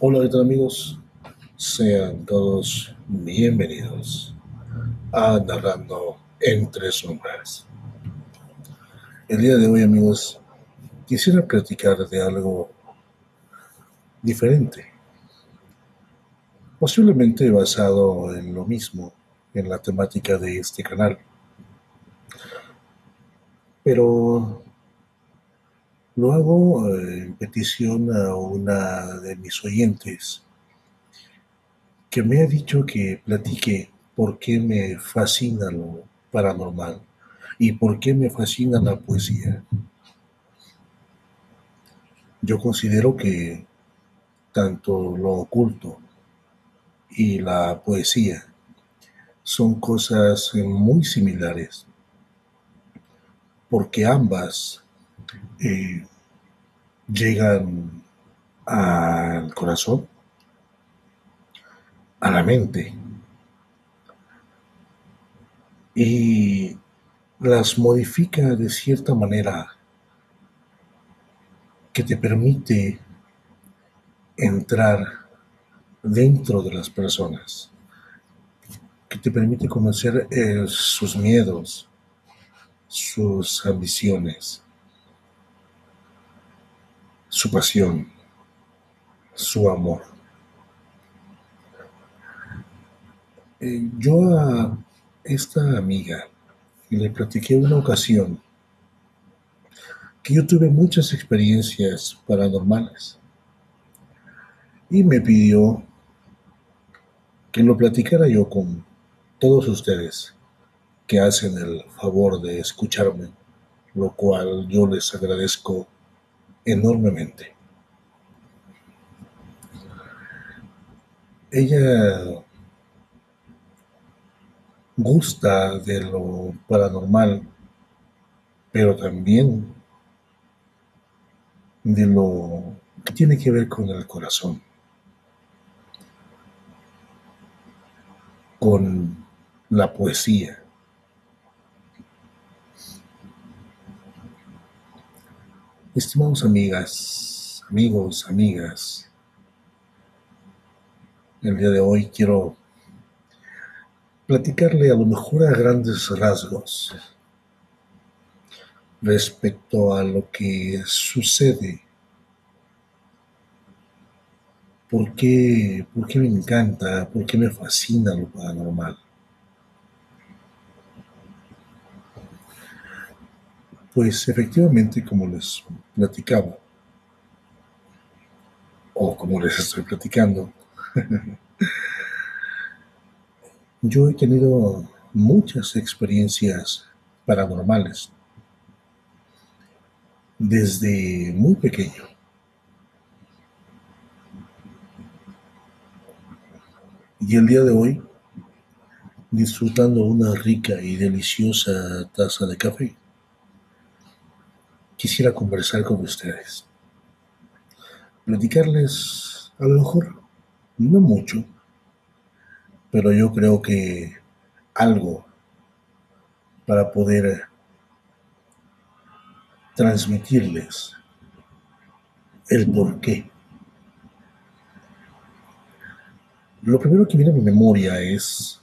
Hola, ¿qué tal amigos? Sean todos bienvenidos a Narrando entre sombras. El día de hoy, amigos, quisiera platicar de algo diferente, posiblemente basado en lo mismo, en la temática de este canal. Pero lo hago eh, en petición a una de mis oyentes que me ha dicho que platique por qué me fascina lo paranormal y por qué me fascina la poesía. Yo considero que tanto lo oculto y la poesía son cosas muy similares, porque ambas eh, llegan al corazón, a la mente, y las modifica de cierta manera que te permite entrar dentro de las personas, que te permite conocer eh, sus miedos, sus ambiciones, su pasión, su amor. Eh, yo a esta amiga le platiqué una ocasión que yo tuve muchas experiencias paranormales y me pidió que lo platicara yo con todos ustedes que hacen el favor de escucharme, lo cual yo les agradezco enormemente. Ella gusta de lo paranormal, pero también de lo que tiene que ver con el corazón, con la poesía. Estimados amigas, amigos, amigas, el día de hoy quiero platicarle a lo mejor a grandes rasgos respecto a lo que sucede. ¿Por qué, ¿Por qué me encanta? ¿Por qué me fascina lo paranormal? Pues efectivamente, como les platicaba, o como les estoy platicando, yo he tenido muchas experiencias paranormales desde muy pequeño. Y el día de hoy, disfrutando una rica y deliciosa taza de café, quisiera conversar con ustedes. Platicarles, a lo mejor, no mucho, pero yo creo que algo para poder transmitirles el por qué. Lo primero que viene a mi memoria es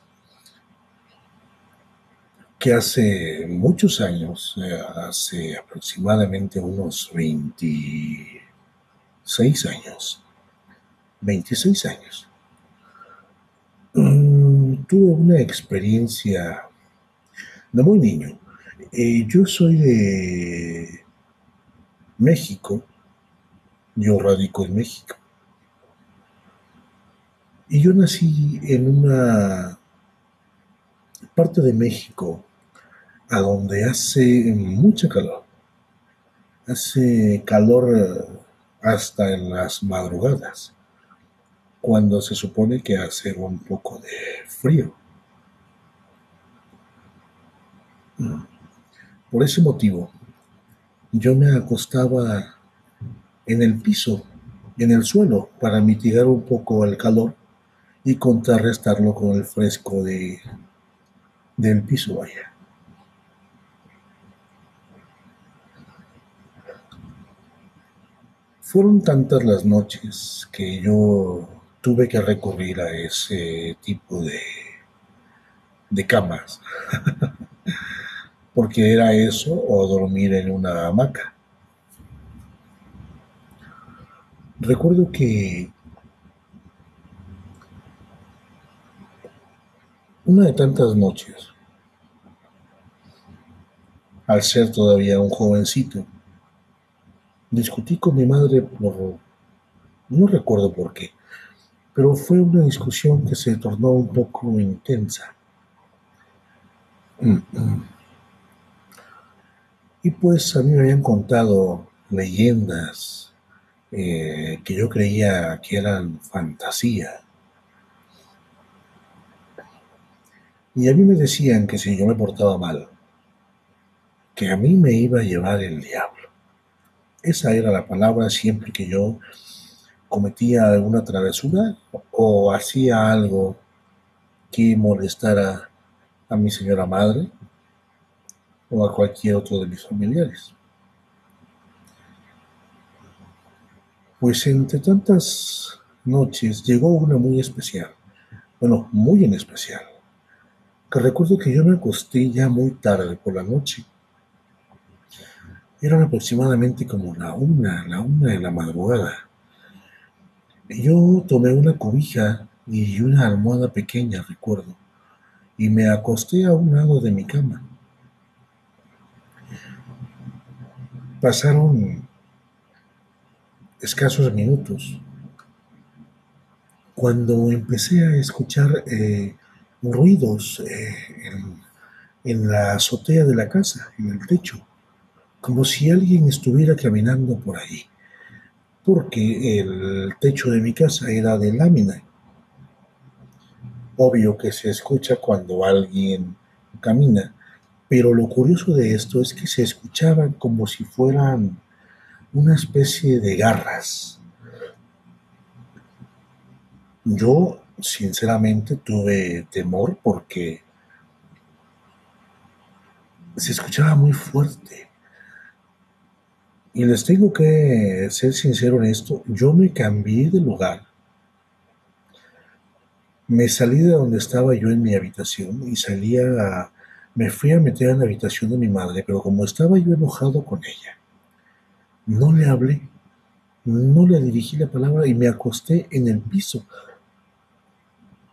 que hace muchos años, eh, hace aproximadamente unos 26 años, 26 años, mm, tuve una experiencia de muy niño. Eh, yo soy de México, yo radico en México. Y yo nací en una parte de México a donde hace mucha calor. Hace calor eh, hasta en las madrugadas, cuando se supone que hace un poco de frío. Mm. Por ese motivo, yo me acostaba en el piso, en el suelo, para mitigar un poco el calor y contrarrestarlo con el fresco de, del piso, vaya. Fueron tantas las noches que yo tuve que recurrir a ese tipo de, de camas, porque era eso o dormir en una hamaca. Recuerdo que una de tantas noches, al ser todavía un jovencito, discutí con mi madre por, no recuerdo por qué, pero fue una discusión que se tornó un poco intensa. Y pues a mí me habían contado leyendas eh, que yo creía que eran fantasía. Y a mí me decían que si yo me portaba mal, que a mí me iba a llevar el diablo. Esa era la palabra siempre que yo cometía alguna travesura o hacía algo que molestara a mi señora madre o a cualquier otro de mis familiares. Pues entre tantas noches llegó una muy especial, bueno, muy en especial, que recuerdo que yo me acosté ya muy tarde por la noche. Eran aproximadamente como la una, la una de la madrugada. Yo tomé una cobija y una almohada pequeña, recuerdo, y me acosté a un lado de mi cama. Pasaron escasos minutos cuando empecé a escuchar eh, ruidos eh, en, la azotea de la casa, en el techo, como si alguien estuviera caminando por ahí, porque el techo de mi casa era de lámina. Obvio que se escucha cuando alguien camina, pero lo curioso de esto es que se escuchaban como si fueran una especie de garras. Yo, sinceramente, tuve temor porque se escuchaba muy fuerte. Y les tengo que ser sincero en esto, yo me cambié de lugar. Me salí de donde estaba yo en mi habitación y salía a, me fui a meter en la habitación de mi madre, pero como estaba yo enojado con ella, no le hablé, no le dirigí la palabra y me acosté en el piso.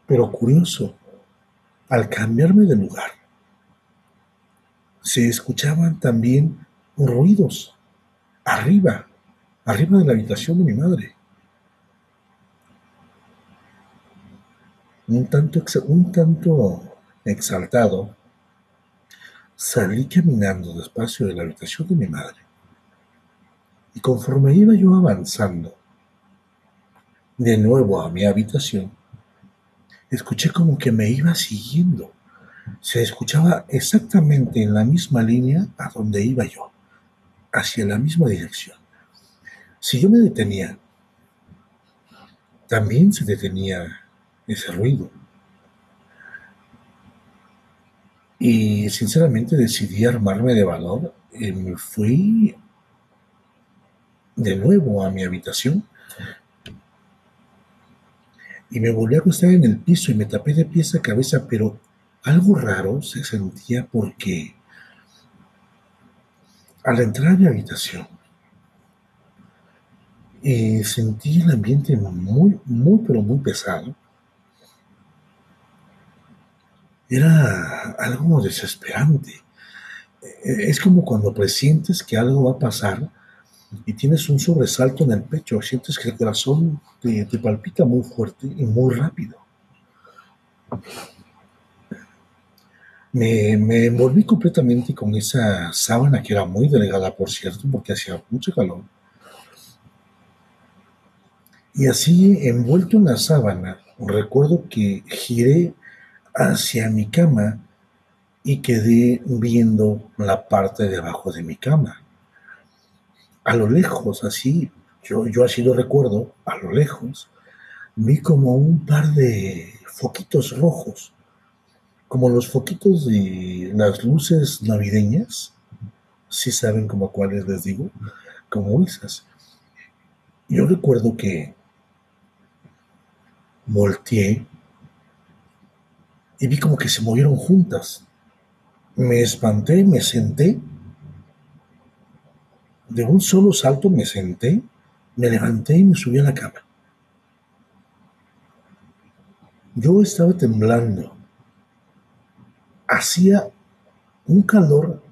Pero curioso, al cambiarme de lugar, se escuchaban también ruidos arriba, arriba de la habitación de mi madre. Un tanto, un tanto exaltado, salí caminando despacio de la habitación de mi madre y conforme iba yo avanzando de nuevo a mi habitación, escuché como que me iba siguiendo. Se escuchaba exactamente en la misma línea a donde iba yo, hacia la misma dirección. Si yo me detenía, también se detenía ese ruido. Y sinceramente decidí armarme de valor y me fui de nuevo a mi habitación y me volví a acostar en el piso y me tapé de pies a cabeza, pero algo raro se sentía porque al entrar a mi habitación eh, sentí el ambiente muy, muy, pero muy pesado. Era algo desesperante. Eh, es como cuando presientes que algo va a pasar y tienes un sobresalto en el pecho, sientes que el corazón te, palpita muy fuerte y muy rápido. Me, me, envolví completamente con esa sábana que era muy delgada, por cierto, porque hacía mucho calor. Y así, envuelto en la sábana, recuerdo que giré hacia mi cama y quedé viendo la parte de abajo de mi cama a lo lejos, así, yo, yo así lo recuerdo, a lo lejos, vi como un par de foquitos rojos, como los foquitos de las luces navideñas, si saben como cuáles les digo, como esas. Yo recuerdo que volteé y vi como que se movieron juntas. Me espanté, me senté. De un solo salto me senté, me levanté y me subí a la cama. Yo estaba temblando. Hacía un calor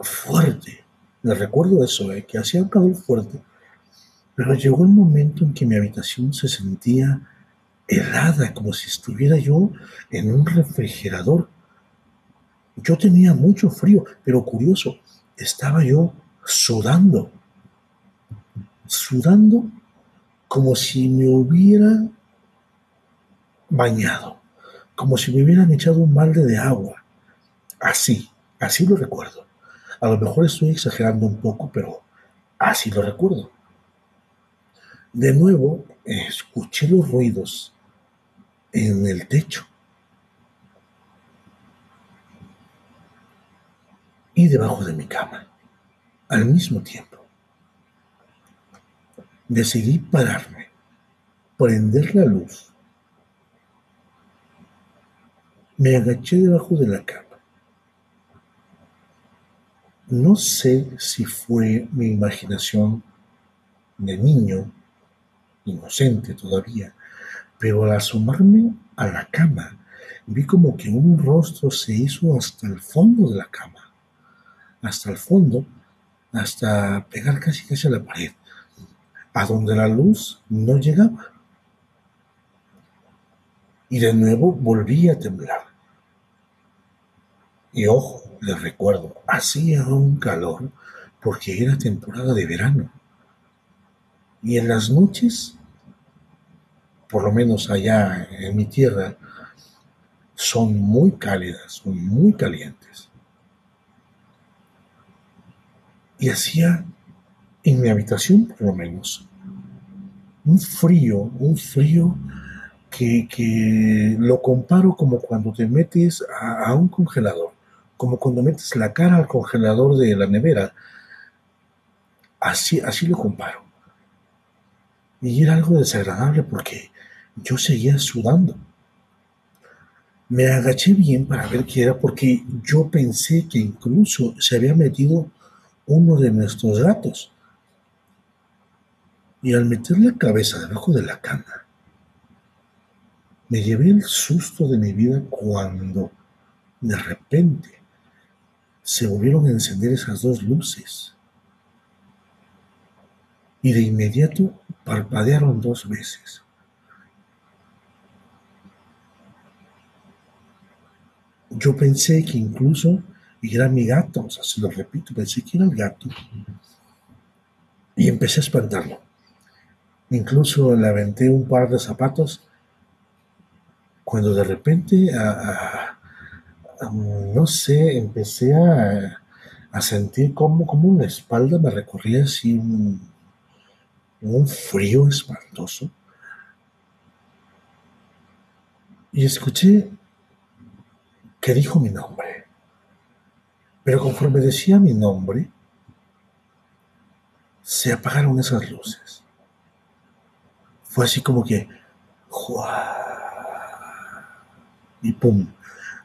fuerte. Le recuerdo eso, ¿eh? que hacía un calor fuerte. Pero llegó el momento en que mi habitación se sentía helada, como si estuviera yo en un refrigerador. Yo tenía mucho frío, pero curioso, estaba yo sudando, sudando como si me hubiera bañado, como si me hubieran echado un balde de agua. Así, así lo recuerdo. A lo mejor estoy exagerando un poco, pero así lo recuerdo. De nuevo, escuché los ruidos en el techo. Y debajo de mi cama, al mismo tiempo. Decidí pararme, prender la luz. Me agaché debajo de la cama. No sé si fue mi imaginación de niño, inocente todavía, pero al asomarme a la cama, vi como que un rostro se hizo hasta el fondo de la cama, hasta el fondo, hasta pegar casi casi a la pared, a donde la luz no llegaba. Y de nuevo volví a temblar. Y ojo, les recuerdo, hacía un calor porque era temporada de verano. Y en las noches por lo menos allá en mi tierra, son muy cálidas, son muy calientes. Y hacía en mi habitación, por lo menos, un frío, un frío que, lo comparo como cuando te metes a, a, un congelador, como cuando metes la cara al congelador de la nevera. Así, así lo comparo. Y era algo desagradable porque yo seguía sudando. Me agaché bien para ver qué era porque yo pensé que incluso se había metido uno de nuestros gatos. Y al meter la cabeza debajo de la cama, me llevé el susto de mi vida cuando de repente se volvieron a encender esas dos luces. Y de inmediato parpadearon dos veces. yo pensé que incluso era mi gato, o sea, se lo repito, pensé que era el gato. Y empecé a espantarlo. Incluso le aventé un par de zapatos cuando de repente, no sé, empecé a, sentir como, como una espalda me recorría así un, un frío espantoso. Y escuché que dijo mi nombre. Pero conforme decía mi nombre, se apagaron esas luces. Fue así como que, y pum,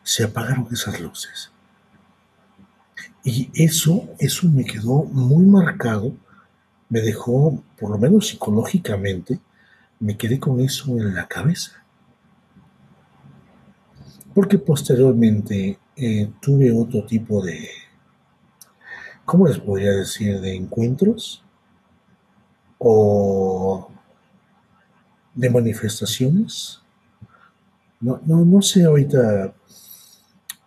se apagaron esas luces. Y eso, eso me quedó muy marcado, me dejó, por lo menos psicológicamente, me quedé con eso en la cabeza porque posteriormente eh, tuve otro tipo de, ¿cómo les podría decir?, de encuentros o de manifestaciones. No, no, no sé ahorita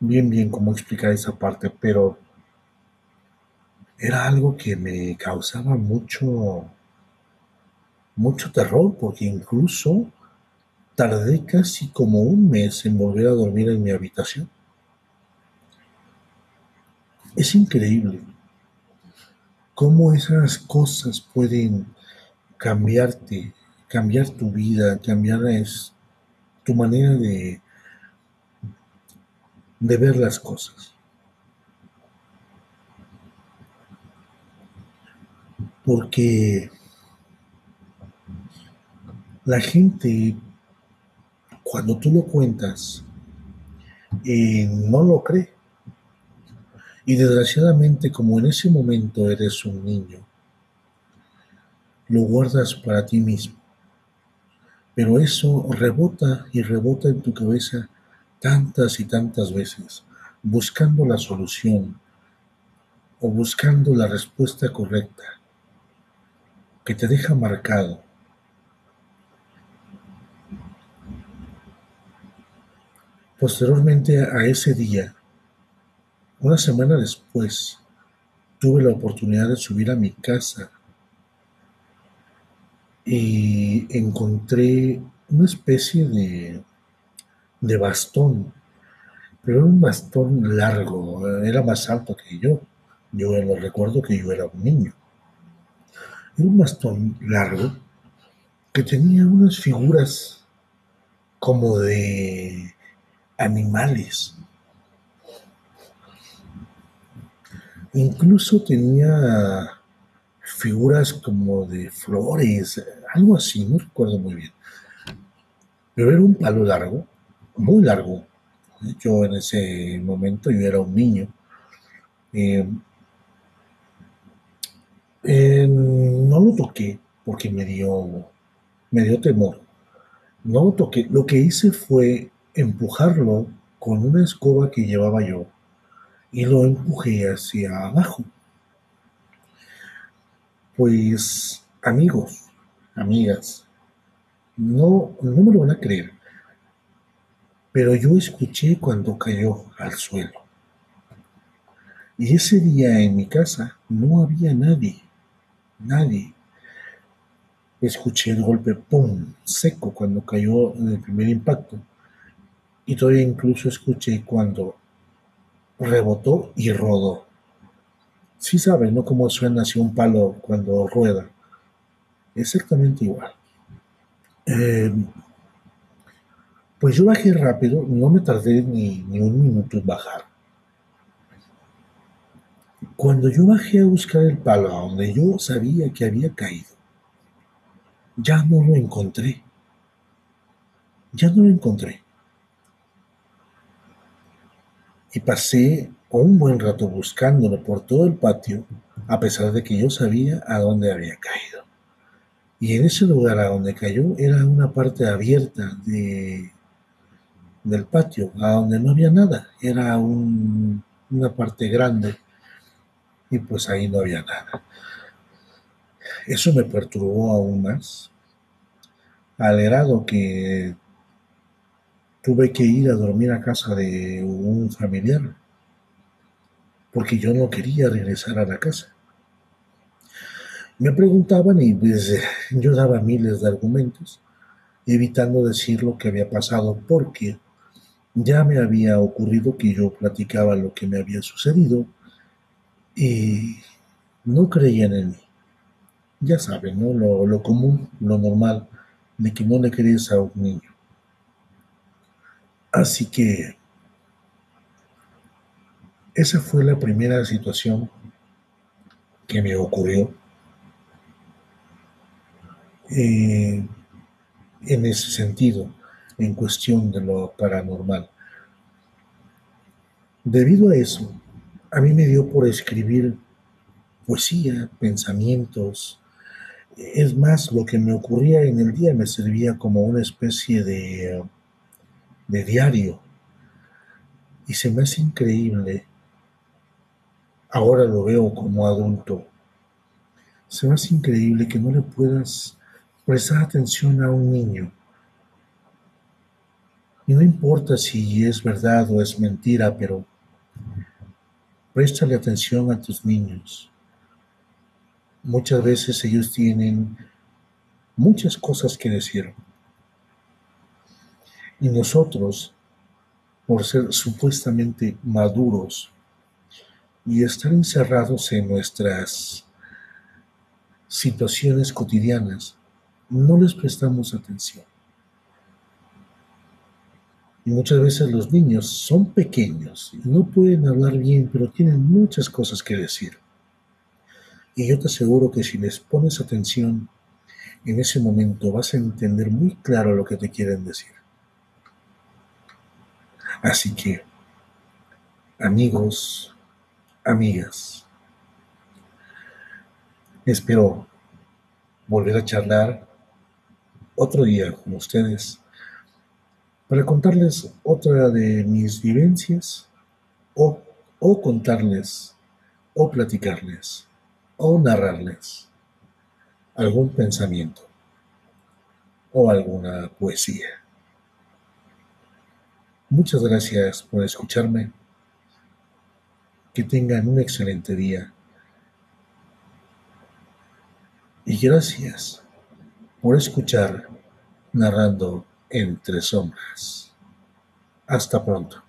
bien, bien cómo explicar esa parte, pero era algo que me causaba mucho, mucho terror, porque incluso Tardé casi como un mes en volver a dormir en mi habitación. Es increíble cómo esas cosas pueden cambiarte, cambiar tu vida, cambiar tu manera de, de ver las cosas. Porque La gente, cuando tú lo cuentas, eh, no lo cree. Y desgraciadamente, como en ese momento eres un niño, lo guardas para ti mismo. Pero eso rebota y rebota en tu cabeza tantas y tantas veces, buscando la solución o buscando la respuesta correcta, que te deja marcado. Posteriormente a ese día, una semana después, tuve la oportunidad de subir a mi casa y encontré una especie de, de bastón, pero era un bastón largo, era más alto que yo. Yo lo recuerdo que yo era un niño. Era un bastón largo que tenía unas figuras como de animales. Incluso tenía figuras como de flores, algo así, no recuerdo muy bien. Pero era un palo largo, muy largo. Yo en ese momento, yo era un niño. Eh, no lo toqué porque me dio, me dio temor. No lo toqué. Lo que hice fue empujarlo con una escoba que llevaba yo y lo empujé hacia abajo. Pues amigos, amigas, no, no me lo van a creer, pero yo escuché cuando cayó al suelo. Y ese día en mi casa no había nadie, nadie. Escuché el golpe, ¡pum!, seco cuando cayó en el primer impacto. Y todavía incluso escuché cuando rebotó y rodó. Sí saben, ¿no? Cómo suena así un palo cuando rueda. Exactamente igual. Em, pues yo bajé rápido, no me tardé ni, ni un minuto en bajar. Cuando yo bajé a buscar el palo donde yo sabía que había caído, ya no lo encontré. Ya no lo encontré. Y pasé un buen rato buscándolo por todo el patio, a pesar de que yo sabía a dónde había caído. Y en ese lugar a donde cayó era una parte abierta de, del patio, a donde no había nada. Era una parte grande y pues ahí no había nada. Eso me perturbó aún más, al grado que tuve que ir a dormir a casa de un familiar, porque yo no quería regresar a la casa. Me preguntaban y pues, yo daba miles de argumentos, evitando decir lo que había pasado, porque ya me había ocurrido que yo platicaba lo que me había sucedido y no creían en mí. Ya saben, ¿no? Lo, lo común, lo normal, de que no le crees a un niño. Así que esa fue la primera situación que me ocurrió eh, en ese sentido, en cuestión de lo paranormal. Debido a eso, a mí me dio por escribir poesía, pensamientos. Es más, lo que me ocurría en el día me servía como una especie de de diario. Y se me hace increíble, ahora lo veo como adulto, se me hace increíble que no le puedas prestar atención a un niño. Y no importa si es verdad o es mentira, pero préstale atención a tus niños. Muchas veces ellos tienen muchas cosas que decir. Y nosotros, por ser supuestamente maduros y estar encerrados en nuestras situaciones cotidianas, no les prestamos atención. Y muchas veces los niños son pequeños y no pueden hablar bien, pero tienen muchas cosas que decir. Y yo te aseguro que si les pones atención, en ese momento vas a entender muy claro lo que te quieren decir. Así que, amigos, amigas, espero volver a charlar otro día con ustedes para contarles otra de mis vivencias o, contarles o platicarles o narrarles algún pensamiento o alguna poesía. Muchas gracias por escucharme. Que tengan un excelente día. Y gracias por escuchar narrando entre sombras. Hasta pronto.